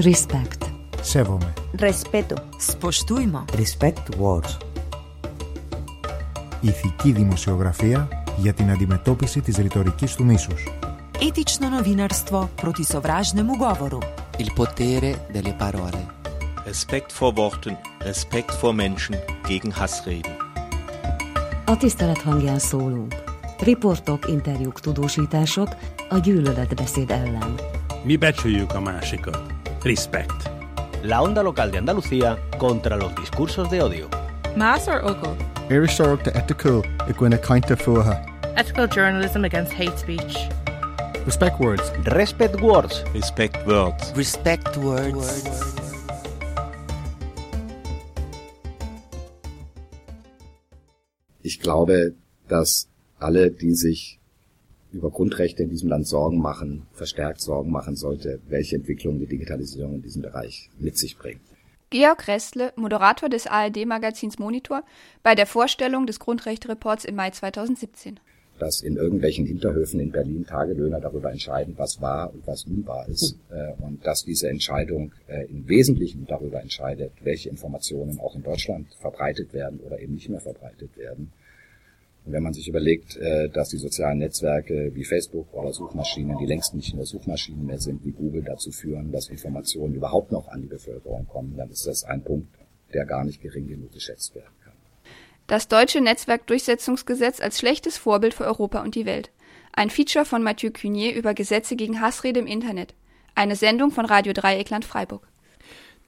Respect. Σέβομαι. Respeto. Spoštujmo. Respect words. Ηθική δημοσιογραφία για την αντιμετώπιση της ρητορικής του μίσους. Etično novinarstvo proti sovražnemu govoru. Il potere delle parole. Respekt vor Worten, Respekt vor Menschen gegen Hassreden. A tisztelet hangján szólunk. Riportok, interjúk, tudósítások a gyűlöletbeszéd ellen. Mi becsüljük a másikat. Respect. La onda local de Andalucía contra los discursos de odio. Más or ogo? Iristorach de ethical i gcuine kainte fuha. Ethical journalism against hate speech. Respect words. Respect words. Respect words. Respect words. Ich glaube, dass alle, die sich über Grundrechte in diesem Land Sorgen machen, verstärkt Sorgen machen sollte, welche Entwicklung die Digitalisierung in diesem Bereich mit sich bringt. Georg Restle, Moderator des ARD-Magazins Monitor, bei der Vorstellung des Grundrechtereports im Mai 2017. Dass in irgendwelchen Hinterhöfen in Berlin Tagelöhner darüber entscheiden, was wahr und was unwahr ist. Äh, und dass diese Entscheidung äh, im Wesentlichen darüber entscheidet, welche Informationen auch in Deutschland verbreitet werden oder eben nicht mehr verbreitet werden. Und wenn man sich überlegt, äh, dass die sozialen Netzwerke wie Facebook oder Suchmaschinen, die längst nicht nur Suchmaschinen mehr sind, wie Google dazu führen, dass Informationen überhaupt noch an die Bevölkerung kommen, dann ist das ein Punkt, der gar nicht gering genug geschätzt werden kann. Das deutsche Netzwerkdurchsetzungsgesetz als schlechtes Vorbild für Europa und die Welt. Ein Feature von Mathieu Cunier über Gesetze gegen Hassrede im Internet. Eine Sendung von Radio Dreieckland Freiburg.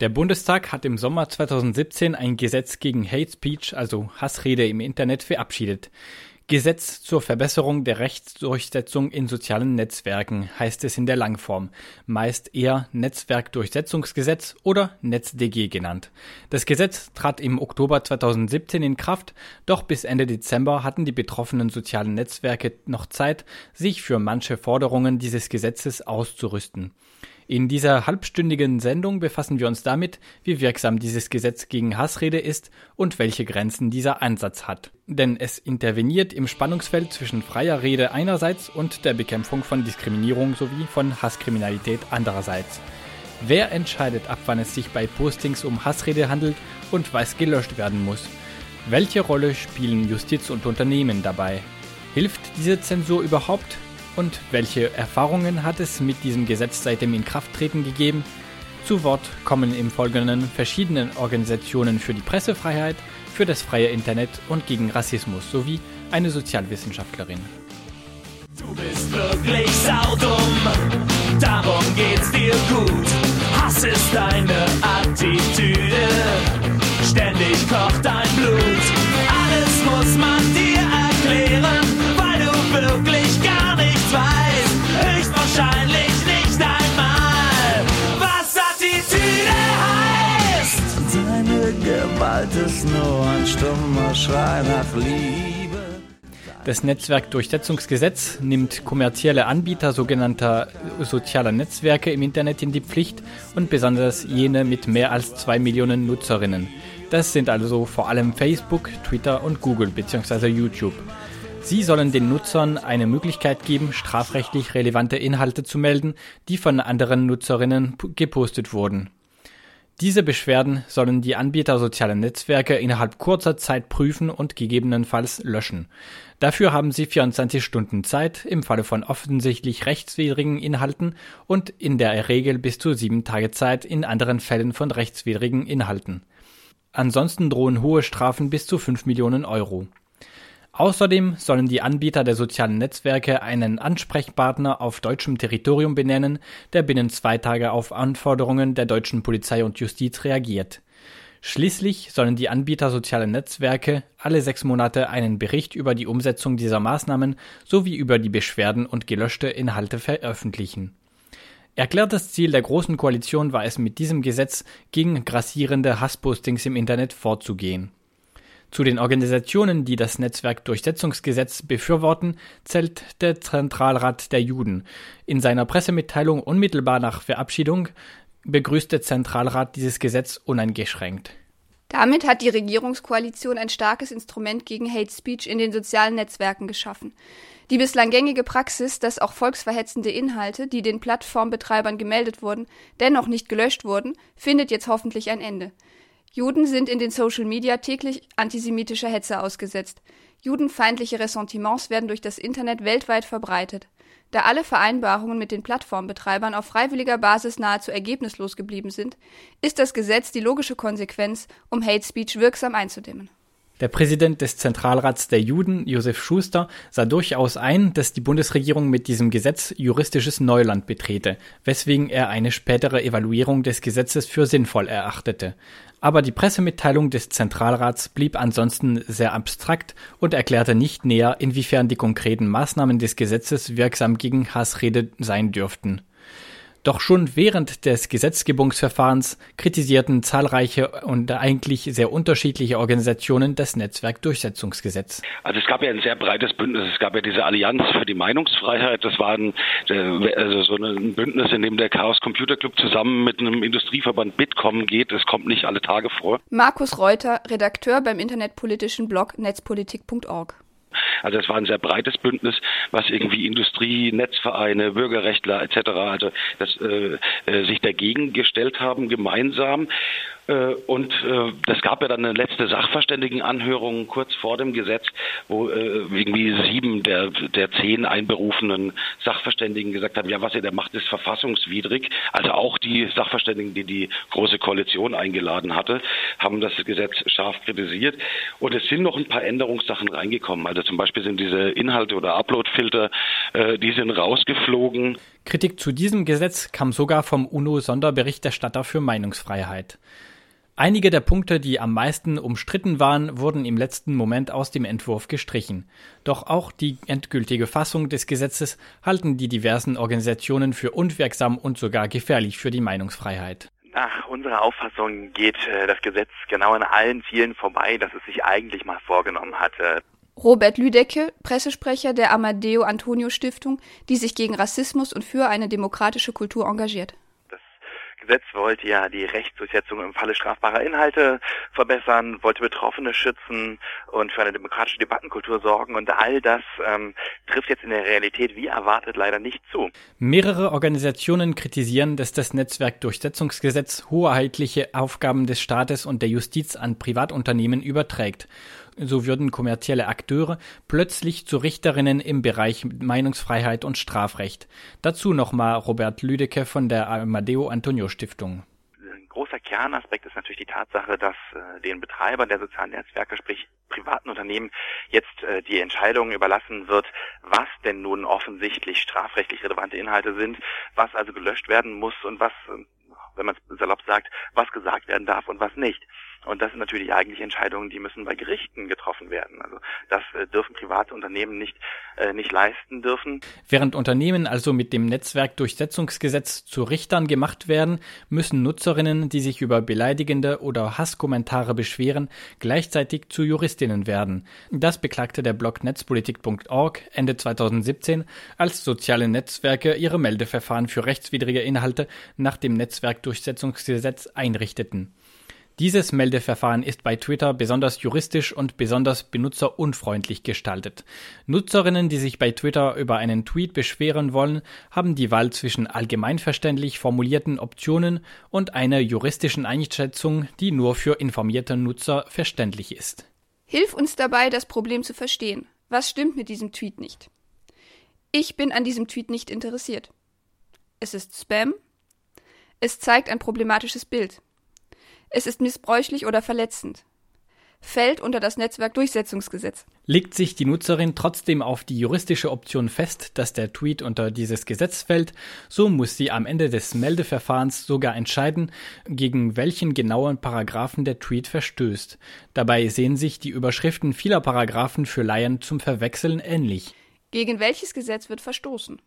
Der Bundestag hat im Sommer 2017 ein Gesetz gegen Hate Speech, also Hassrede im Internet, verabschiedet. Gesetz zur Verbesserung der Rechtsdurchsetzung in sozialen Netzwerken heißt es in der Langform, meist eher Netzwerkdurchsetzungsgesetz oder NetzDG genannt. Das Gesetz trat im Oktober 2017 in Kraft, doch bis Ende Dezember hatten die betroffenen sozialen Netzwerke noch Zeit, sich für manche Forderungen dieses Gesetzes auszurüsten. In dieser halbstündigen Sendung befassen wir uns damit, wie wirksam dieses Gesetz gegen Hassrede ist und welche Grenzen dieser Ansatz hat. Denn es interveniert im Spannungsfeld zwischen freier Rede einerseits und der Bekämpfung von Diskriminierung sowie von Hasskriminalität andererseits. Wer entscheidet ab, wann es sich bei Postings um Hassrede handelt und was gelöscht werden muss? Welche Rolle spielen Justiz und Unternehmen dabei? Hilft diese Zensur überhaupt? Und welche Erfahrungen hat es mit diesem Gesetz seit dem Inkrafttreten gegeben? Zu Wort kommen im Folgenden verschiedene Organisationen für die Pressefreiheit, für das freie Internet und gegen Rassismus sowie eine Sozialwissenschaftlerin. Du bist wirklich saudumm, darum geht's dir gut. Hass ist deine Attitüde, ständig kocht dein Blut. Gewalt ist nur ein stummer Schrei nach Liebe. Das Netzwerkdurchsetzungsgesetz nimmt kommerzielle Anbieter sogenannter sozialer Netzwerke im Internet in die Pflicht und besonders jene mit mehr als zwei Millionen Nutzerinnen. Das sind also vor allem Facebook, Twitter und Google bzw. YouTube. Sie sollen den Nutzern eine Möglichkeit geben, strafrechtlich relevante Inhalte zu melden, die von anderen Nutzerinnen gepostet wurden. Diese Beschwerden sollen die Anbieter sozialer Netzwerke innerhalb kurzer Zeit prüfen und gegebenenfalls löschen. Dafür haben sie 24 Stunden Zeit im Falle von offensichtlich rechtswidrigen Inhalten und in der Regel bis zu sieben Tage Zeit in anderen Fällen von rechtswidrigen Inhalten. Ansonsten drohen hohe Strafen bis zu 5 Millionen Euro. Außerdem sollen die Anbieter der sozialen Netzwerke einen Ansprechpartner auf deutschem Territorium benennen, der binnen zwei Tage auf Anforderungen der deutschen Polizei und Justiz reagiert. Schließlich sollen die Anbieter sozialer Netzwerke alle sechs Monate einen Bericht über die Umsetzung dieser Maßnahmen sowie über die Beschwerden und gelöschte Inhalte veröffentlichen. Erklärtes Ziel der Großen Koalition war es mit diesem Gesetz gegen grassierende Hasspostings im Internet vorzugehen. Zu den Organisationen, die das Netzwerkdurchsetzungsgesetz befürworten, zählt der Zentralrat der Juden. In seiner Pressemitteilung unmittelbar nach Verabschiedung begrüßt der Zentralrat dieses Gesetz uneingeschränkt. Damit hat die Regierungskoalition ein starkes Instrument gegen Hate Speech in den sozialen Netzwerken geschaffen. Die bislang gängige Praxis, dass auch volksverhetzende Inhalte, die den Plattformbetreibern gemeldet wurden, dennoch nicht gelöscht wurden, findet jetzt hoffentlich ein Ende. Juden sind in den Social Media täglich antisemitischer Hetze ausgesetzt. Judenfeindliche Ressentiments werden durch das Internet weltweit verbreitet. Da alle Vereinbarungen mit den Plattformbetreibern auf freiwilliger Basis nahezu ergebnislos geblieben sind, ist das Gesetz die logische Konsequenz, um Hate Speech wirksam einzudämmen. Der Präsident des Zentralrats der Juden, Josef Schuster, sah durchaus ein, dass die Bundesregierung mit diesem Gesetz juristisches Neuland betrete, weswegen er eine spätere Evaluierung des Gesetzes für sinnvoll erachtete. Aber die Pressemitteilung des Zentralrats blieb ansonsten sehr abstrakt und erklärte nicht näher, inwiefern die konkreten Maßnahmen des Gesetzes wirksam gegen Hassrede sein dürften. Doch schon während des Gesetzgebungsverfahrens kritisierten zahlreiche und eigentlich sehr unterschiedliche Organisationen das Netzwerkdurchsetzungsgesetz. Also es gab ja ein sehr breites Bündnis. Es gab ja diese Allianz für die Meinungsfreiheit. Das war ein, also so ein Bündnis, in dem der Chaos Computer Club zusammen mit einem Industrieverband Bitkom geht. Das kommt nicht alle Tage vor. Markus Reuter, Redakteur beim internetpolitischen Blog netzpolitik.org. Also es war ein sehr breites Bündnis, was irgendwie Industrie, Netzvereine, Bürgerrechtler etc. also das äh, äh, sich dagegen gestellt haben gemeinsam. Äh, und äh, das gab ja dann eine letzte Sachverständigenanhörung kurz vor dem Gesetz, wo äh, irgendwie sieben der, der zehn einberufenen Sachverständigen gesagt haben, ja, was ihr da macht, ist verfassungswidrig. Also auch die Sachverständigen, die die Große Koalition eingeladen hatte, haben das Gesetz scharf kritisiert. Und es sind noch ein paar Änderungssachen reingekommen. Also zum Beispiel sind diese Inhalte oder Uploadfilter, die sind rausgeflogen. Kritik zu diesem Gesetz kam sogar vom UNO-Sonderberichterstatter für Meinungsfreiheit. Einige der Punkte, die am meisten umstritten waren, wurden im letzten Moment aus dem Entwurf gestrichen. Doch auch die endgültige Fassung des Gesetzes halten die diversen Organisationen für unwirksam und sogar gefährlich für die Meinungsfreiheit. Nach unserer Auffassung geht äh, das Gesetz genau an allen Zielen vorbei, dass es sich eigentlich mal vorgenommen hatte. Robert Lüdecke, Pressesprecher der Amadeo Antonio Stiftung, die sich gegen Rassismus und für eine demokratische Kultur engagiert. Gesetz wollte ja die Rechtsdurchsetzung im Falle strafbarer Inhalte verbessern, wollte Betroffene schützen und für eine demokratische Debattenkultur sorgen. Und all das ähm, trifft jetzt in der Realität wie erwartet leider nicht zu. Mehrere Organisationen kritisieren, dass das Netzwerkdurchsetzungsgesetz hoheitliche Aufgaben des Staates und der Justiz an Privatunternehmen überträgt so würden kommerzielle Akteure plötzlich zu Richterinnen im Bereich Meinungsfreiheit und Strafrecht. Dazu nochmal Robert Lüdecke von der Amadeo Antonio Stiftung Ein großer Kernaspekt ist natürlich die Tatsache, dass äh, den Betreibern der sozialen Netzwerke, sprich privaten Unternehmen, jetzt äh, die Entscheidung überlassen wird, was denn nun offensichtlich strafrechtlich relevante Inhalte sind, was also gelöscht werden muss und was, äh, wenn man es salopp sagt, was gesagt werden darf und was nicht. Und das sind natürlich eigentlich Entscheidungen, die müssen bei Gerichten getroffen werden. Also das äh, dürfen private Unternehmen nicht, äh, nicht leisten dürfen. Während Unternehmen also mit dem Netzwerkdurchsetzungsgesetz zu Richtern gemacht werden, müssen Nutzerinnen, die sich über beleidigende oder Hasskommentare beschweren, gleichzeitig zu Juristinnen werden. Das beklagte der Blog netzpolitik.org Ende 2017, als soziale Netzwerke ihre Meldeverfahren für rechtswidrige Inhalte nach dem Netzwerkdurchsetzungsgesetz einrichteten. Dieses Meldeverfahren ist bei Twitter besonders juristisch und besonders benutzerunfreundlich gestaltet. Nutzerinnen, die sich bei Twitter über einen Tweet beschweren wollen, haben die Wahl zwischen allgemeinverständlich formulierten Optionen und einer juristischen Einschätzung, die nur für informierte Nutzer verständlich ist. Hilf uns dabei, das Problem zu verstehen. Was stimmt mit diesem Tweet nicht? Ich bin an diesem Tweet nicht interessiert. Es ist Spam. Es zeigt ein problematisches Bild. Es ist missbräuchlich oder verletzend. Fällt unter das Netzwerkdurchsetzungsgesetz. Legt sich die Nutzerin trotzdem auf die juristische Option fest, dass der Tweet unter dieses Gesetz fällt, so muss sie am Ende des Meldeverfahrens sogar entscheiden, gegen welchen genauen Paragraphen der Tweet verstößt. Dabei sehen sich die Überschriften vieler Paragraphen für Laien zum Verwechseln ähnlich. Gegen welches Gesetz wird verstoßen?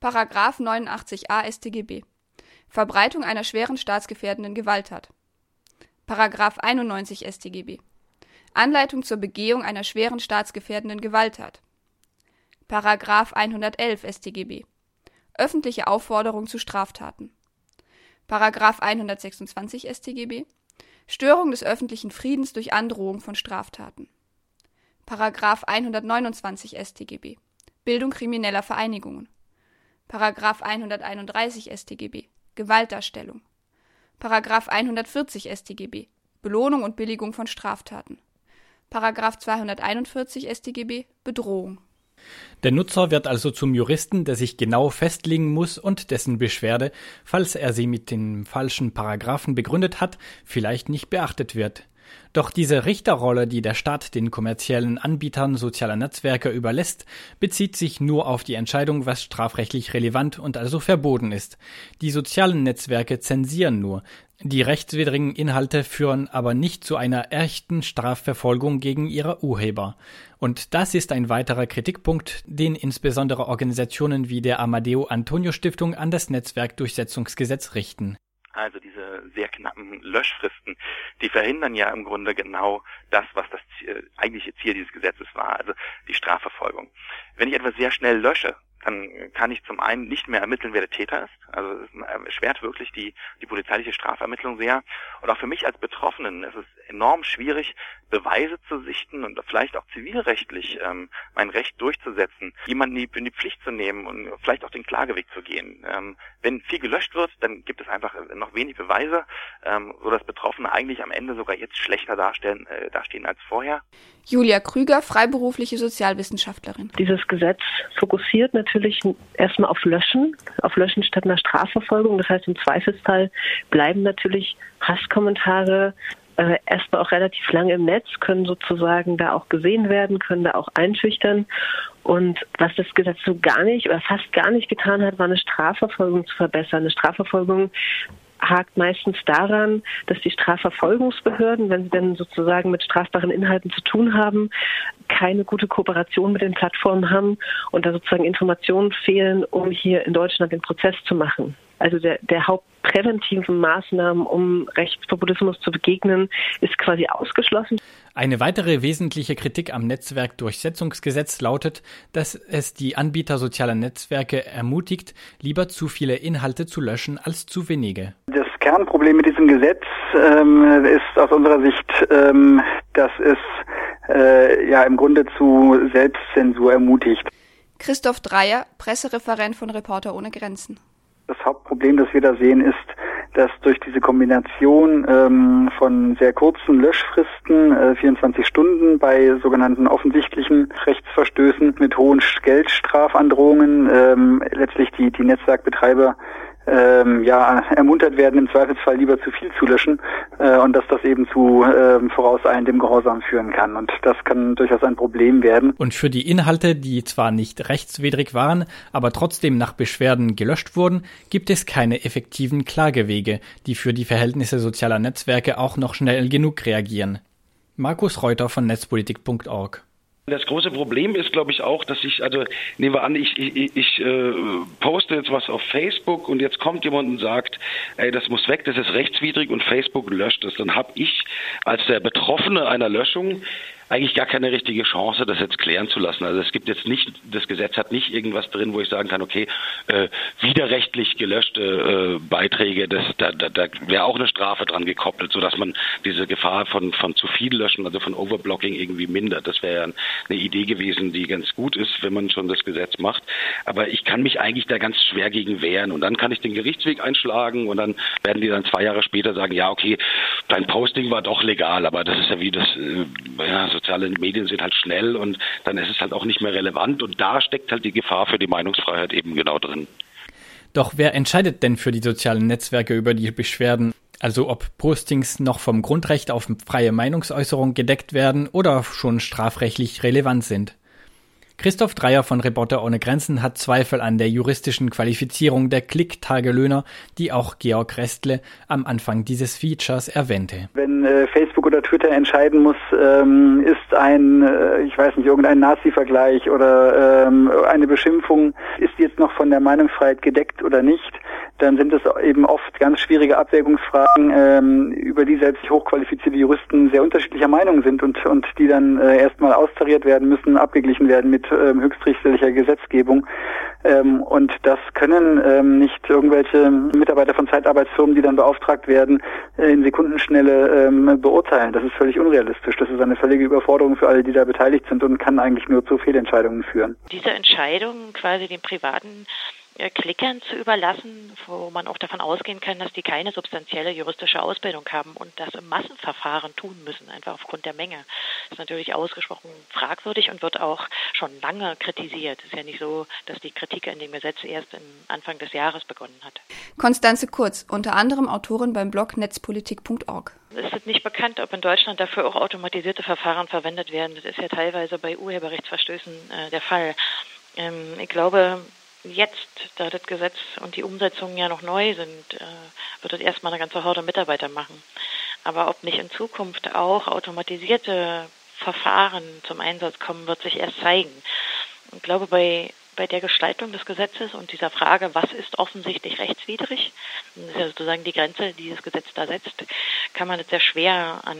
Paragraph 89a StGB. Verbreitung einer schweren staatsgefährdenden Gewalttat. Paragraph 91 StGB. Anleitung zur Begehung einer schweren staatsgefährdenden Gewalttat. Paragraph 111 StGB. Öffentliche Aufforderung zu Straftaten. Paragraph 126 StGB. Störung des öffentlichen Friedens durch Androhung von Straftaten. Paragraph 129 StGB. Bildung krimineller Vereinigungen. Paragraph 131 StGB Gewaltdarstellung. Paragraph 140 StGB Belohnung und Billigung von Straftaten. Paragraph 241 StGB Bedrohung. Der Nutzer wird also zum Juristen, der sich genau festlegen muss und dessen Beschwerde, falls er sie mit den falschen Paragraphen begründet hat, vielleicht nicht beachtet wird. Doch diese Richterrolle, die der Staat den kommerziellen Anbietern sozialer Netzwerke überlässt, bezieht sich nur auf die Entscheidung, was strafrechtlich relevant und also verboten ist. Die sozialen Netzwerke zensieren nur. Die rechtswidrigen Inhalte führen aber nicht zu einer echten Strafverfolgung gegen ihre Urheber. Und das ist ein weiterer Kritikpunkt, den insbesondere Organisationen wie der Amadeo Antonio Stiftung an das Netzwerkdurchsetzungsgesetz richten. Also diese sehr knappen Löschfristen, die verhindern ja im Grunde genau das, was das eigentliche Ziel dieses Gesetzes war, also die Strafverfolgung. Wenn ich etwas sehr schnell lösche, dann kann ich zum einen nicht mehr ermitteln, wer der Täter ist. Also es erschwert wirklich die, die polizeiliche Strafermittlung sehr. Und auch für mich als Betroffenen ist es enorm schwierig, Beweise zu sichten und vielleicht auch zivilrechtlich ähm, mein Recht durchzusetzen, jemanden in die, in die Pflicht zu nehmen und vielleicht auch den Klageweg zu gehen. Ähm, wenn viel gelöscht wird, dann gibt es einfach noch wenig Beweise, ähm, sodass Betroffene eigentlich am Ende sogar jetzt schlechter darstellen, äh, dastehen als vorher. Julia Krüger, freiberufliche Sozialwissenschaftlerin. Dieses Gesetz fokussiert natürlich erstmal auf Löschen, auf Löschen statt einer Strafverfolgung. Das heißt, im Zweifelsfall bleiben natürlich Hasskommentare äh, erstmal auch relativ lange im Netz, können sozusagen da auch gesehen werden, können da auch einschüchtern. Und was das Gesetz so gar nicht oder fast gar nicht getan hat, war eine Strafverfolgung zu verbessern. Eine Strafverfolgung hakt meistens daran, dass die Strafverfolgungsbehörden, wenn sie denn sozusagen mit strafbaren Inhalten zu tun haben, keine gute Kooperation mit den Plattformen haben und da sozusagen Informationen fehlen, um hier in Deutschland den Prozess zu machen. Also der, der hauptpräventiven Maßnahmen, um Rechtspopulismus zu begegnen, ist quasi ausgeschlossen. Eine weitere wesentliche Kritik am Netzwerkdurchsetzungsgesetz lautet, dass es die Anbieter sozialer Netzwerke ermutigt, lieber zu viele Inhalte zu löschen als zu wenige. Das Kernproblem mit diesem Gesetz ähm, ist aus unserer Sicht, ähm, dass es äh, ja im Grunde zu Selbstzensur ermutigt. Christoph Dreier, Pressereferent von Reporter ohne Grenzen. Das Hauptproblem, das wir da sehen, ist, dass durch diese Kombination ähm, von sehr kurzen Löschfristen, äh, 24 Stunden bei sogenannten offensichtlichen Rechtsverstößen mit hohen Geldstrafandrohungen, ähm, letztlich die, die Netzwerkbetreiber ähm, ja, ermuntert werden, im Zweifelsfall lieber zu viel zu löschen äh, und dass das eben zu ähm, vorauseilendem Gehorsam führen kann. Und das kann durchaus ein Problem werden. Und für die Inhalte, die zwar nicht rechtswidrig waren, aber trotzdem nach Beschwerden gelöscht wurden, gibt es keine effektiven Klagewege, die für die Verhältnisse sozialer Netzwerke auch noch schnell genug reagieren. Markus Reuter von netzpolitik.org das große Problem ist, glaube ich, auch, dass ich, also nehmen wir an, ich, ich, ich äh, poste jetzt was auf Facebook und jetzt kommt jemand und sagt, ey, das muss weg, das ist rechtswidrig und Facebook löscht es. Dann habe ich als der Betroffene einer Löschung eigentlich gar keine richtige Chance, das jetzt klären zu lassen. Also es gibt jetzt nicht, das Gesetz hat nicht irgendwas drin, wo ich sagen kann, okay, äh, widerrechtlich gelöschte äh, Beiträge, das, da, da, da wäre auch eine Strafe dran gekoppelt, sodass man diese Gefahr von, von zu viel löschen, also von Overblocking irgendwie mindert. Das wäre ja eine Idee gewesen, die ganz gut ist, wenn man schon das Gesetz macht. Aber ich kann mich eigentlich da ganz schwer gegen wehren und dann kann ich den Gerichtsweg einschlagen und dann werden die dann zwei Jahre später sagen, ja, okay, dein Posting war doch legal, aber das ist ja wie das, äh, ja, so soziale Medien sind halt schnell und dann ist es halt auch nicht mehr relevant und da steckt halt die Gefahr für die Meinungsfreiheit eben genau drin. Doch wer entscheidet denn für die sozialen Netzwerke über die Beschwerden? Also ob Postings noch vom Grundrecht auf freie Meinungsäußerung gedeckt werden oder schon strafrechtlich relevant sind? Christoph Dreier von Reporter ohne Grenzen hat Zweifel an der juristischen Qualifizierung der Klicktagelöhner, die auch Georg Restle am Anfang dieses Features erwähnte. Wenn äh, Facebook oder Twitter entscheiden muss, ähm, ist ein, äh, ich weiß nicht, irgendein Nazi-Vergleich oder ähm, eine Beschimpfung, ist jetzt noch von der Meinungsfreiheit gedeckt oder nicht, dann sind es eben oft ganz schwierige Abwägungsfragen, ähm, über die selbst hochqualifizierte Juristen sehr unterschiedlicher Meinung sind und, und die dann äh, erstmal austariert werden müssen, abgeglichen werden mit ähm, höchstrichterlicher Gesetzgebung. Ähm, und das können ähm, nicht irgendwelche Mitarbeiter von Zeitarbeitsfirmen, die dann beauftragt werden, äh, in Sekundenschnelle ähm, beurteilen. Das ist völlig unrealistisch. Das ist eine völlige Überforderung für alle, die da beteiligt sind und kann eigentlich nur zu Fehlentscheidungen führen. Diese Entscheidung, quasi den privaten Klickern zu überlassen, wo man auch davon ausgehen kann, dass die keine substanzielle juristische Ausbildung haben und das im Massenverfahren tun müssen, einfach aufgrund der Menge. Das ist natürlich ausgesprochen fragwürdig und wird auch schon lange kritisiert. Es ist ja nicht so, dass die Kritik an dem Gesetz erst im Anfang des Jahres begonnen hat. Konstanze Kurz, unter anderem Autorin beim Blog netzpolitik.org. Es ist nicht bekannt, ob in Deutschland dafür auch automatisierte Verfahren verwendet werden. Das ist ja teilweise bei Urheberrechtsverstößen äh, der Fall. Ähm, ich glaube, jetzt, da das Gesetz und die Umsetzungen ja noch neu sind, äh, wird das erstmal eine ganze Horde Mitarbeiter machen. Aber ob nicht in Zukunft auch automatisierte Verfahren zum Einsatz kommen, wird sich erst zeigen. Ich glaube, bei, bei der Gestaltung des Gesetzes und dieser Frage, was ist offensichtlich rechtswidrig, das ist ja sozusagen die Grenze, die das Gesetz da setzt, kann man es sehr schwer an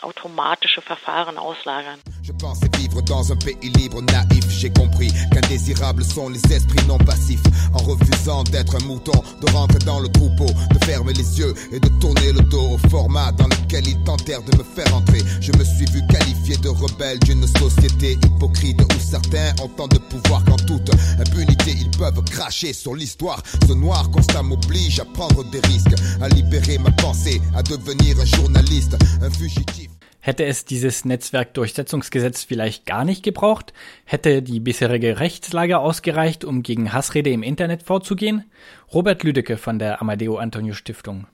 automatische Verfahren auslagern. Je pensais vivre dans un pays libre, naïf. J'ai compris qu'indésirables sont les esprits non passifs. En refusant d'être un mouton, de rentrer dans le troupeau, de fermer les yeux et de tourner le dos au format dans lequel ils tentèrent de me faire entrer. Je me suis vu qualifié de rebelle d'une société hypocrite où certains ont tant de pouvoir qu'en toute impunité ils peuvent cracher sur l'histoire. Ce noir constat m'oblige à prendre des risques, à libérer ma pensée, à devenir un journaliste, un fugitif. Hätte es dieses Netzwerkdurchsetzungsgesetz vielleicht gar nicht gebraucht? Hätte die bisherige Rechtslage ausgereicht, um gegen Hassrede im Internet vorzugehen? Robert Lüdecke von der Amadeo Antonio Stiftung.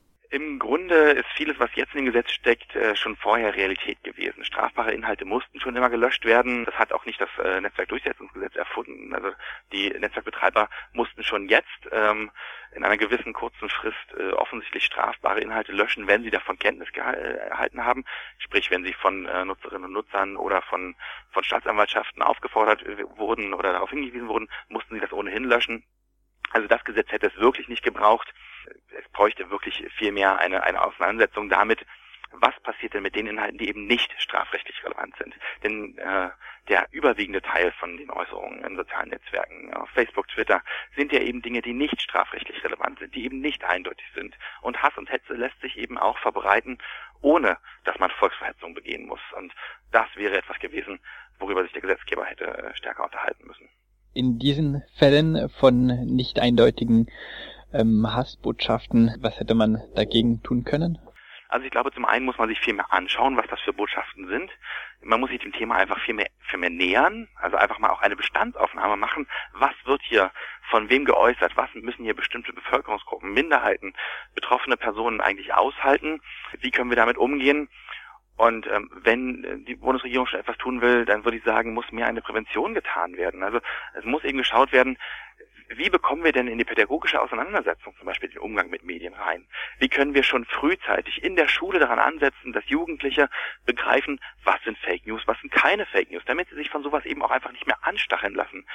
Im Grunde ist vieles, was jetzt in dem Gesetz steckt, äh, schon vorher Realität gewesen. Strafbare Inhalte mussten schon immer gelöscht werden. Das hat auch nicht das äh, Netzwerkdurchsetzungsgesetz erfunden. Also die Netzwerkbetreiber mussten schon jetzt ähm, in einer gewissen kurzen Frist äh, offensichtlich strafbare Inhalte löschen, wenn sie davon Kenntnis erhalten haben. Sprich, wenn sie von äh, Nutzerinnen und Nutzern oder von, von Staatsanwaltschaften aufgefordert wurden oder darauf hingewiesen wurden, mussten sie das ohnehin löschen. Also das Gesetz hätte es wirklich nicht gebraucht. Es bräuchte wirklich viel mehr eine, eine Auseinandersetzung damit, was passiert denn mit den Inhalten, die eben nicht strafrechtlich relevant sind. Denn äh, der überwiegende Teil von den Äußerungen in sozialen Netzwerken, auf Facebook, Twitter, sind ja eben Dinge, die nicht strafrechtlich relevant sind, die eben nicht eindeutig sind. Und Hass und Hetze lässt sich eben auch verbreiten, ohne dass man Volksverhetzung begehen muss. Und das wäre etwas gewesen, worüber sich der Gesetzgeber hätte äh, stärker unterhalten müssen. In diesen Fällen von nicht eindeutigen ähm, Hassbotschaften, was hätte man dagegen tun können? Also ich glaube, zum einen muss man sich viel mehr anschauen, was das für Botschaften sind. Man muss sich dem Thema einfach viel mehr, viel mehr nähern, also einfach mal auch eine Bestandsaufnahme machen. Was wird hier von wem geäußert? Was müssen hier bestimmte Bevölkerungsgruppen, Minderheiten, betroffene Personen eigentlich aushalten? Wie können wir damit umgehen? Und ähm, wenn die Bundesregierung schon etwas tun will, dann würde ich sagen, muss mehr eine Prävention getan werden. Also es muss eben geschaut werden, wie bekommen wir denn in die pädagogische Auseinandersetzung zum Beispiel den Umgang mit Medien rein? Wie können wir schon frühzeitig in der Schule daran ansetzen, dass Jugendliche begreifen, was sind Fake News, was sind keine Fake News, damit sie sich von sowas eben auch einfach nicht mehr anstacheln lassen.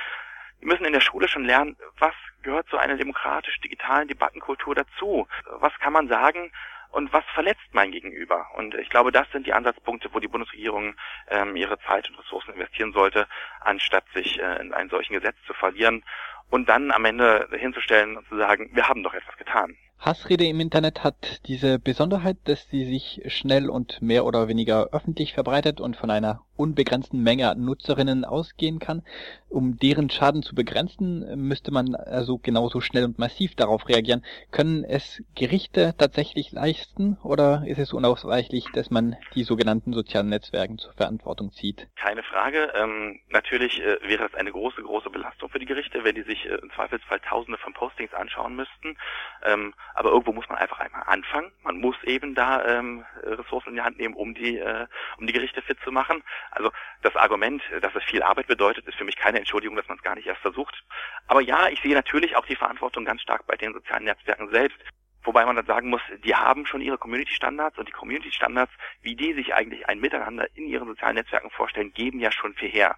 Wir müssen in der Schule schon lernen, was gehört zu einer demokratisch-digitalen Debattenkultur dazu? Was kann man sagen, und was verletzt mein Gegenüber? Und ich glaube, das sind die Ansatzpunkte, wo die Bundesregierung ähm, ihre Zeit und Ressourcen investieren sollte, anstatt sich äh, in ein solchen Gesetz zu verlieren und dann am Ende hinzustellen und zu sagen, wir haben doch etwas getan. Hassrede im Internet hat diese Besonderheit, dass sie sich schnell und mehr oder weniger öffentlich verbreitet und von einer unbegrenzten Menge Nutzerinnen ausgehen kann. Um deren Schaden zu begrenzen, müsste man also genauso schnell und massiv darauf reagieren. Können es Gerichte tatsächlich leisten oder ist es unausweichlich, dass man die sogenannten sozialen Netzwerken zur Verantwortung zieht? Keine Frage. Ähm, natürlich äh, wäre es eine große, große Belastung für die Gerichte, wenn die sich äh, im Zweifelsfall Tausende von Postings anschauen müssten. Ähm, aber irgendwo muss man einfach einmal anfangen. Man muss eben da ähm, Ressourcen in die Hand nehmen, um die, äh, um die Gerichte fit zu machen. Also das Argument, dass es viel Arbeit bedeutet, ist für mich keine Entschuldigung, dass man es gar nicht erst versucht. Aber ja, ich sehe natürlich auch die Verantwortung ganz stark bei den sozialen Netzwerken selbst. Wobei man dann sagen muss, die haben schon ihre Community-Standards und die Community-Standards, wie die sich eigentlich ein Miteinander in ihren sozialen Netzwerken vorstellen, geben ja schon viel her.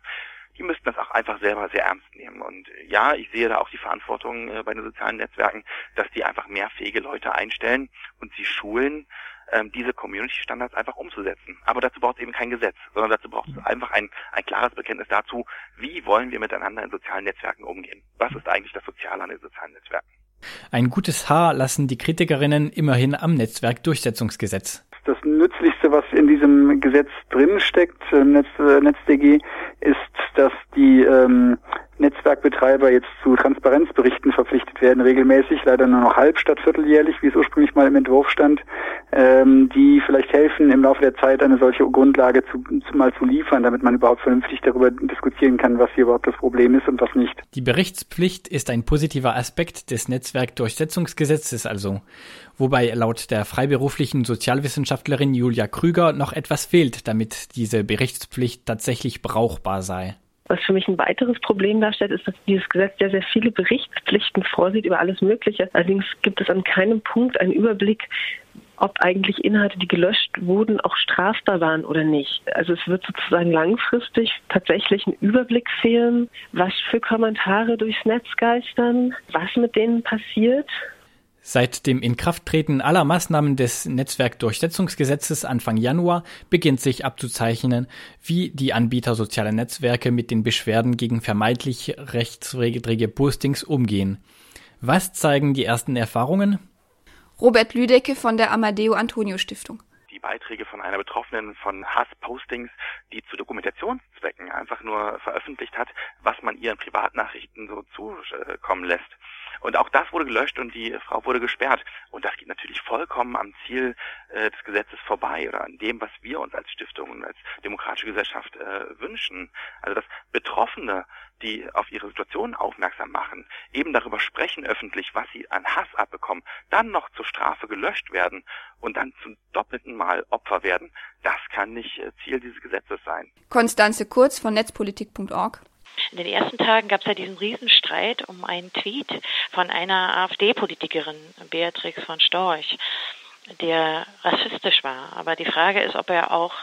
die müssten das auch einfach selber sehr ernst nehmen. Und ja, ich sehe da auch die Verantwortung äh, bei den sozialen Netzwerken, dass die einfach mehr fähige Leute einstellen und sie schulen, ähm, diese Community-Standards einfach umzusetzen. Aber dazu braucht es eben kein Gesetz, sondern dazu braucht es einfach ein, ein klares Bekenntnis dazu, wie wollen wir miteinander in sozialen Netzwerken umgehen. Was ist eigentlich das Soziale an den sozialen Netzwerken? Ein gutes Haar lassen die Kritikerinnen immerhin am Netzwerkdurchsetzungsgesetz. Das Nützlichste, was in diesem Gesetz drinsteckt, Netz, äh, NetzDG, ist, dass die ähm, Netzwerkbetreiber jetzt zu Transparenzberichten verpflichtet werden, regelmäßig, leider nur noch halb statt vierteljährlich, wie es ursprünglich mal im Entwurf stand, ähm, die vielleicht helfen, im Laufe der Zeit eine solche Grundlage zu, zu, mal zu liefern, damit man überhaupt vernünftig darüber diskutieren kann, was hier überhaupt das Problem ist und was nicht. Die Berichtspflicht ist ein positiver Aspekt des Netzwerkdurchsetzungsgesetzes also, wobei laut der freiberuflichen Sozialwissenschaftlerin Julia Krüger noch etwas fehlt, damit diese Berichtspflicht tatsächlich brauchbar sei. Was für mich ein weiteres Problem darstellt, ist, dass dieses Gesetz sehr, sehr viele Berichtspflichten vorsieht über alles Mögliche. Allerdings gibt es an keinem Punkt einen Überblick, ob eigentlich Inhalte, die gelöscht wurden, auch strafbar waren oder nicht. Also es wird sozusagen langfristig tatsächlich ein Überblick fehlen, was für Kommentare durchs Netz geistern, was mit denen passiert. Seit dem Inkrafttreten aller Maßnahmen des Netzwerkdurchsetzungsgesetzes Anfang Januar beginnt sich abzuzeichnen, wie die Anbieter sozialer Netzwerke mit den Beschwerden gegen vermeintlich rechtswidrige Postings umgehen. Was zeigen die ersten Erfahrungen? Robert Lüdecke von der Amadeo Antonio Stiftung die Beiträge von einer Betroffenen von Hasspostings, die zu Dokumentationszwecken einfach nur veröffentlicht hat, was man ihren Privatnachrichten so zukommen lässt. Und auch das wurde gelöscht und die Frau wurde gesperrt. Und das geht natürlich vollkommen am Ziel äh, des Gesetzes vorbei oder an dem, was wir uns als Stiftung und als demokratische Gesellschaft äh, wünschen. Also dass Betroffene, die auf ihre Situation aufmerksam machen, eben darüber sprechen öffentlich, was sie an Hass abbekommen, dann noch zur Strafe gelöscht werden und dann zum doppelten Mal Opfer werden, das kann nicht äh, Ziel dieses Gesetzes sein. Konstanze Kurz von netzpolitik.org in den ersten Tagen gab es ja diesen Riesenstreit um einen Tweet von einer AfD-Politikerin, Beatrix von Storch, der rassistisch war. Aber die Frage ist, ob er auch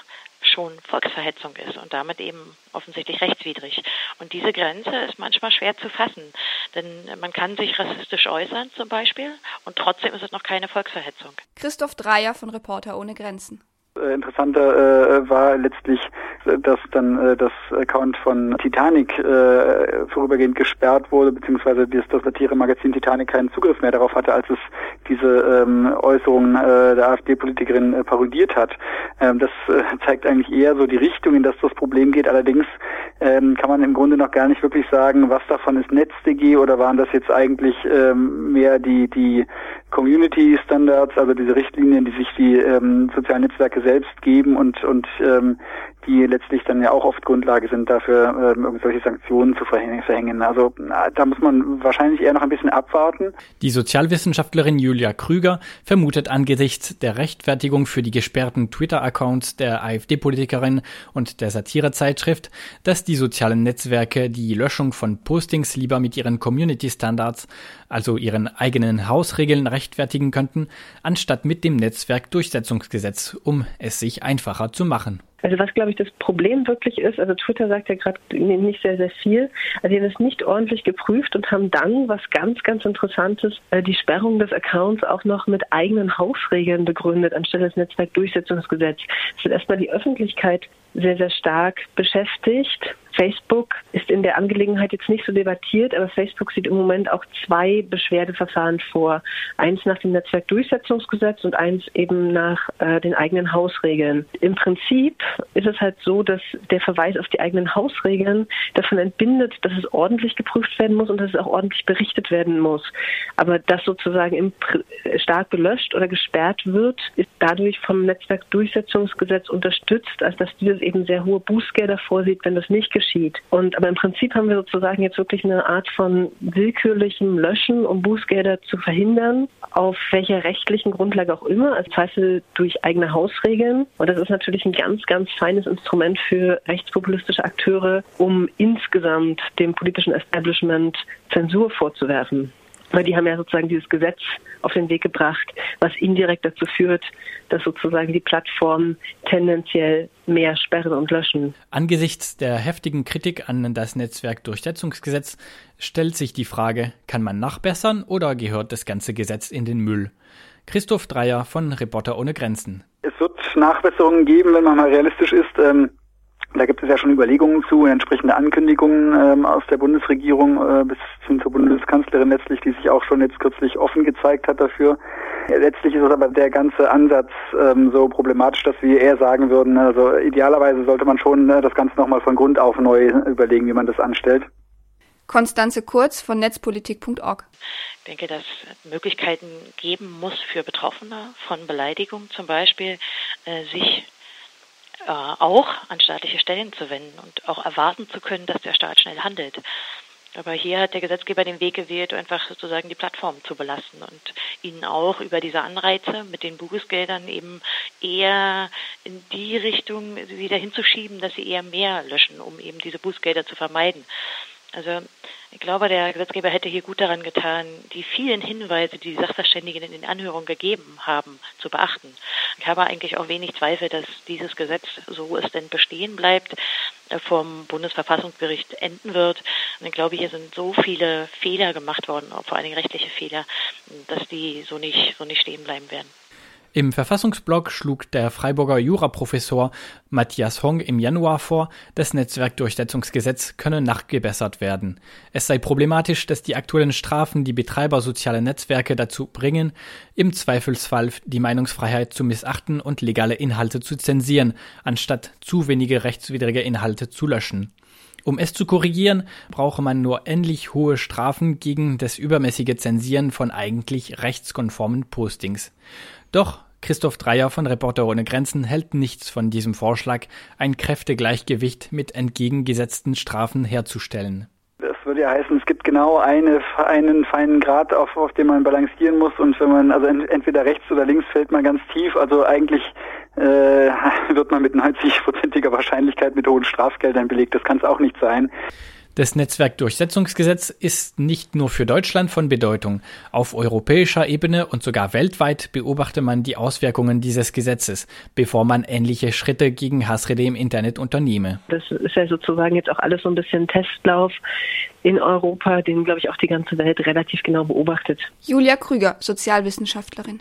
schon Volksverhetzung ist und damit eben offensichtlich rechtswidrig. Und diese Grenze ist manchmal schwer zu fassen, denn man kann sich rassistisch äußern zum Beispiel und trotzdem ist es noch keine Volksverhetzung. Christoph Dreier von Reporter ohne Grenzen. Äh, interessanter äh, war letztlich, dass dann äh, das Account von Titanic äh, vorübergehend gesperrt wurde, beziehungsweise das, das Satire-Magazin Titanic keinen Zugriff mehr darauf hatte, als es diese ähm, Äußerungen äh, der AfD-Politikerin äh, parodiert hat. Ähm, das äh, zeigt eigentlich eher so die Richtung, in das das Problem geht. Allerdings ähm, kann man im Grunde noch gar nicht wirklich sagen, was davon ist NetzDG oder waren das jetzt eigentlich ähm, mehr die, die Community Standards, also diese Richtlinien, die sich die ähm, sozialen Netzwerke selbst geben und, und ähm, die letztlich dann ja auch oft Grundlage sind dafür, ähm, irgendwelche Sanktionen zu verhängen. Also da muss man wahrscheinlich eher noch ein bisschen abwarten. Die Sozialwissenschaftlerin Julia Krüger vermutet angesichts der Rechtfertigung für die gesperrten Twitter-Accounts der AfD-Politikerin und der Satirezeitschrift, dass die sozialen Netzwerke die Löschung von Postings lieber mit ihren Community-Standards, also ihren eigenen Hausregeln rechtfertigen könnten, anstatt mit dem Netzwerkdurchsetzungsgesetz, um es sich einfacher zu machen. Also was, glaube ich, das Problem wirklich ist, also Twitter sagt ja gerade nicht sehr, sehr viel. Also die haben es nicht ordentlich geprüft und haben dann, was ganz, ganz Interessantes, äh, die Sperrung des Accounts auch noch mit eigenen Hausregeln begründet, anstelle des Netzwerkdurchsetzungsgesetzes. Es wird erstmal die Öffentlichkeit sehr, sehr stark beschäftigt. Facebook ist in der Angelegenheit jetzt nicht so debattiert, aber Facebook sieht im Moment auch zwei Beschwerdeverfahren vor. Eins nach dem Netzwerkdurchsetzungsgesetz und eins eben nach äh, den eigenen Hausregeln. Im Prinzip ist es halt so, dass der Verweis auf die eigenen Hausregeln davon entbindet, dass es ordentlich geprüft werden muss und dass es auch ordentlich berichtet werden muss. Aber dass sozusagen im stark gelöscht oder gesperrt wird, ist dadurch vom Netzwerkdurchsetzungsgesetz unterstützt, als dass dieses eben sehr hohe Bußgelder vorsieht, wenn das nicht geschieht. Und aber im Prinzip haben wir sozusagen jetzt wirklich eine Art von willkürlichem Löschen, um Bußgelder zu verhindern, auf welcher rechtlichen Grundlage auch immer, als Zweifel durch eigene Hausregeln. Und das ist natürlich ein ganz, ganz feines Instrument für rechtspopulistische Akteure, um insgesamt dem politischen Establishment Zensur vorzuwerfen. Weil die haben ja sozusagen dieses Gesetz auf den Weg gebracht, was indirekt dazu führt, dass sozusagen die Plattformen tendenziell mehr sperren und löschen. Angesichts der heftigen Kritik an das Netzwerkdurchsetzungsgesetz stellt sich die Frage, kann man nachbessern oder gehört das ganze Gesetz in den Müll? Christoph Dreier von Reporter ohne Grenzen. Es wird Nachbesserungen geben, wenn man mal realistisch ist. Ähm da gibt es ja schon Überlegungen zu, entsprechende Ankündigungen ähm, aus der Bundesregierung äh, bis hin zur Bundeskanzlerin letztlich, die sich auch schon jetzt kürzlich offen gezeigt hat dafür. Letztlich ist es aber der ganze Ansatz ähm, so problematisch, dass wir eher sagen würden, also idealerweise sollte man schon äh, das Ganze nochmal von Grund auf neu überlegen, wie man das anstellt. Konstanze Kurz von netzpolitik.org. Ich denke, dass es Möglichkeiten geben muss für Betroffene von Beleidigung zum Beispiel, äh, sich äh, auch an staatliche Stellen zu wenden und auch erwarten zu können, dass der Staat schnell handelt. Aber hier hat der Gesetzgeber den Weg gewählt, einfach sozusagen die Plattform zu belasten und ihnen auch über diese Anreize mit den Bußgeldern eben eher in die Richtung wieder hinzuschieben, dass sie eher mehr löschen, um eben diese Bußgelder zu vermeiden. Also ich glaube, der Gesetzgeber hätte hier gut daran getan, die vielen Hinweise, die die Sachverständigen in den Anhörungen gegeben haben, zu beachten. Ich habe eigentlich auch wenig Zweifel, dass dieses Gesetz, so es denn bestehen bleibt, vom Bundesverfassungsgericht enden wird. Und ich glaube, hier sind so viele Fehler gemacht worden, vor allen Dingen rechtliche Fehler, dass die so nicht, so nicht stehen bleiben werden. Im Verfassungsblog schlug der Freiburger Juraprofessor Matthias Hong im Januar vor, das Netzwerkdurchsetzungsgesetz könne nachgebessert werden. Es sei problematisch, dass die aktuellen Strafen die Betreiber sozialer Netzwerke dazu bringen, im Zweifelsfall die Meinungsfreiheit zu missachten und legale Inhalte zu zensieren, anstatt zu wenige rechtswidrige Inhalte zu löschen. Um es zu korrigieren, brauche man nur ähnlich hohe Strafen gegen das übermäßige Zensieren von eigentlich rechtskonformen Postings. Doch Christoph Dreier von Reporter ohne Grenzen hält nichts von diesem Vorschlag, ein Kräftegleichgewicht mit entgegengesetzten Strafen herzustellen. Das würde ja heißen, es gibt genau eine, einen feinen Grad, auf, auf dem man balancieren muss. Und wenn man, also entweder rechts oder links fällt man ganz tief. Also eigentlich äh, wird man mit 90-prozentiger Wahrscheinlichkeit mit hohen Strafgeldern belegt. Das kann es auch nicht sein. Das Netzwerkdurchsetzungsgesetz ist nicht nur für Deutschland von Bedeutung. Auf europäischer Ebene und sogar weltweit beobachte man die Auswirkungen dieses Gesetzes, bevor man ähnliche Schritte gegen Hassrede im Internet unternehme. Das ist ja sozusagen jetzt auch alles so ein bisschen Testlauf in Europa, den, glaube ich, auch die ganze Welt relativ genau beobachtet. Julia Krüger, Sozialwissenschaftlerin.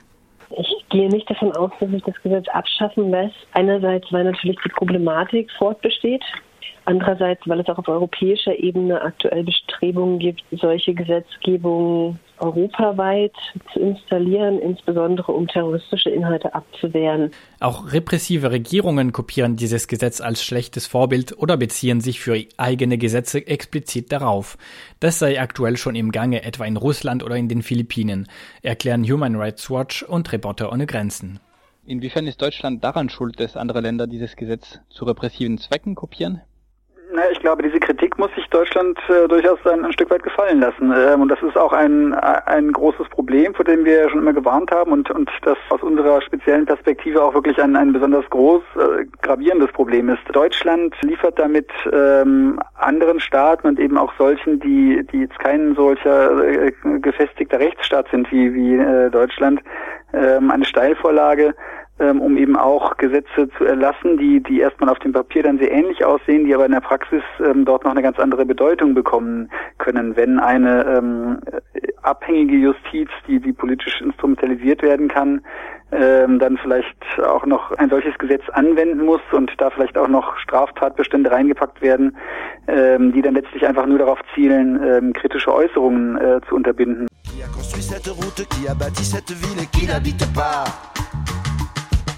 Ich gehe nicht davon aus, dass sich das Gesetz abschaffen lässt. Einerseits, weil natürlich die Problematik fortbesteht, Andererseits, weil es auch auf europäischer Ebene aktuell Bestrebungen gibt, solche Gesetzgebungen europaweit zu installieren, insbesondere um terroristische Inhalte abzuwehren. Auch repressive Regierungen kopieren dieses Gesetz als schlechtes Vorbild oder beziehen sich für eigene Gesetze explizit darauf. Das sei aktuell schon im Gange, etwa in Russland oder in den Philippinen, erklären Human Rights Watch und Reporter ohne Grenzen. Inwiefern ist Deutschland daran schuld, dass andere Länder dieses Gesetz zu repressiven Zwecken kopieren? Na, ich glaube, diese Kritik muss sich Deutschland äh, durchaus ein, ein, Stück weit gefallen lassen. Ähm, und das ist auch ein, ein großes Problem, vor dem wir schon immer gewarnt haben und, und das aus unserer speziellen Perspektive auch wirklich ein, ein besonders groß äh, gravierendes Problem ist. Deutschland liefert damit ähm, anderen Staaten und eben auch solchen, die, die jetzt kein solcher äh, gefestigter Rechtsstaat sind wie, wie äh, Deutschland, ähm, eine Steilvorlage, ähm, um eben auch Gesetze zu erlassen, die, die erstmal auf dem Papier dann sehr ähnlich aussehen, die aber in der Praxis ähm, dort noch eine ganz andere Bedeutung bekommen können. Wenn eine ähm, abhängige Justiz, die, die politisch instrumentalisiert werden kann, ähm, dann vielleicht auch noch ein solches Gesetz anwenden muss und da vielleicht auch noch Straftatbestände reingepackt werden, ähm, die dann letztlich einfach nur darauf zielen, ähm, kritische Äußerungen äh, zu unterbinden. Qui a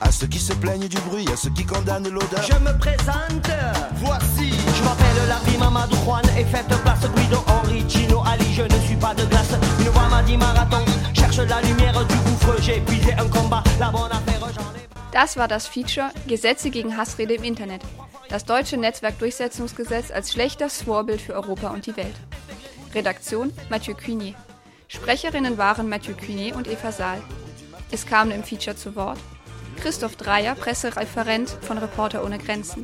à ceux qui se plaignent du bruit, à ceux qui condamnent l'odeur. Je me présente, voici. Je m'appelle Larry Mamadou Juan et faites place Guido Henri Gino Ali. Je ne suis pas de glace, une voix m'a dit marathon. Cherche la lumière du gouffre, j'ai épuisé un combat. La bonne affaire, j'en ai. Das war das Feature Gesetze gegen Hassrede im Internet. Das deutsche Netzwerkdurchsetzungsgesetz als schlechtes Vorbild für Europa und die Welt. Redaktion Mathieu Cuinier. Sprecherinnen waren Mathieu Cuinier und Eva Saal. Es kamen im Feature zu Wort Christoph Dreier, Pressereferent von Reporter ohne Grenzen,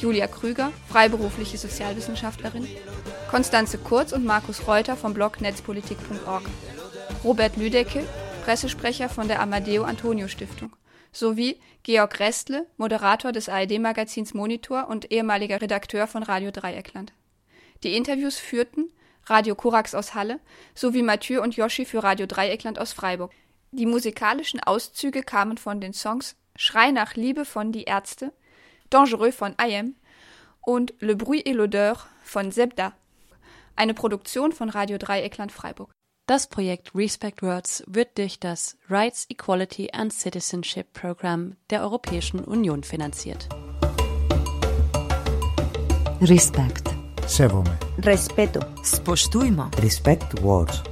Julia Krüger, freiberufliche Sozialwissenschaftlerin, Konstanze Kurz und Markus Reuter vom Blog netzpolitik.org. Robert Lüdecke, Pressesprecher von der Amadeo Antonio Stiftung. Sowie Georg Restle, Moderator des ARD-Magazins Monitor und ehemaliger Redakteur von Radio Dreieckland. Die Interviews führten Radio Korax aus Halle sowie Mathieu und Yoshi für Radio Dreieckland aus Freiburg. Die musikalischen Auszüge kamen von den Songs Schrei nach Liebe von Die Ärzte, Dangereux von IM und Le Bruit et l'Odeur von Zebda. Eine Produktion von Radio Dreieckland Freiburg. Das Projekt Respect Words wird durch das Rights, Equality and Citizenship Program der Europäischen Union finanziert. Respect. Sevome. Respeto. Spoštujmo. Respect Words.